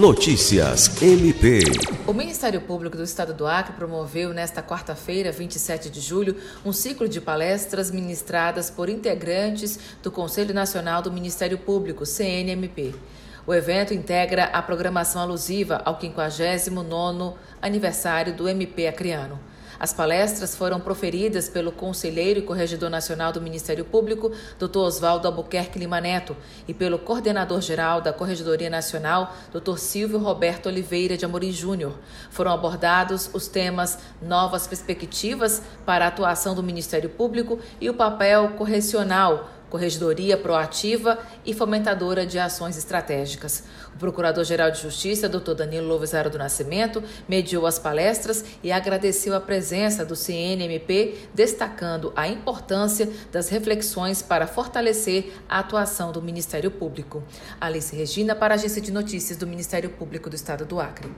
Notícias MP. O Ministério Público do Estado do Acre promoveu nesta quarta-feira, 27 de julho, um ciclo de palestras ministradas por integrantes do Conselho Nacional do Ministério Público, CNMP. O evento integra a programação alusiva ao 59º aniversário do MP acreano. As palestras foram proferidas pelo conselheiro e corregedor nacional do Ministério Público, Dr. Oswaldo Albuquerque Lima Neto, e pelo coordenador-geral da Corregedoria Nacional, Dr. Silvio Roberto Oliveira de Amorim Júnior. Foram abordados os temas novas perspectivas para a atuação do Ministério Público e o papel correcional corregedoria proativa e fomentadora de ações estratégicas. O Procurador-Geral de Justiça, Dr. Danilo Lovisaro do Nascimento, mediou as palestras e agradeceu a presença do CNMP, destacando a importância das reflexões para fortalecer a atuação do Ministério Público. Alice Regina, para a Agência de Notícias do Ministério Público do Estado do Acre.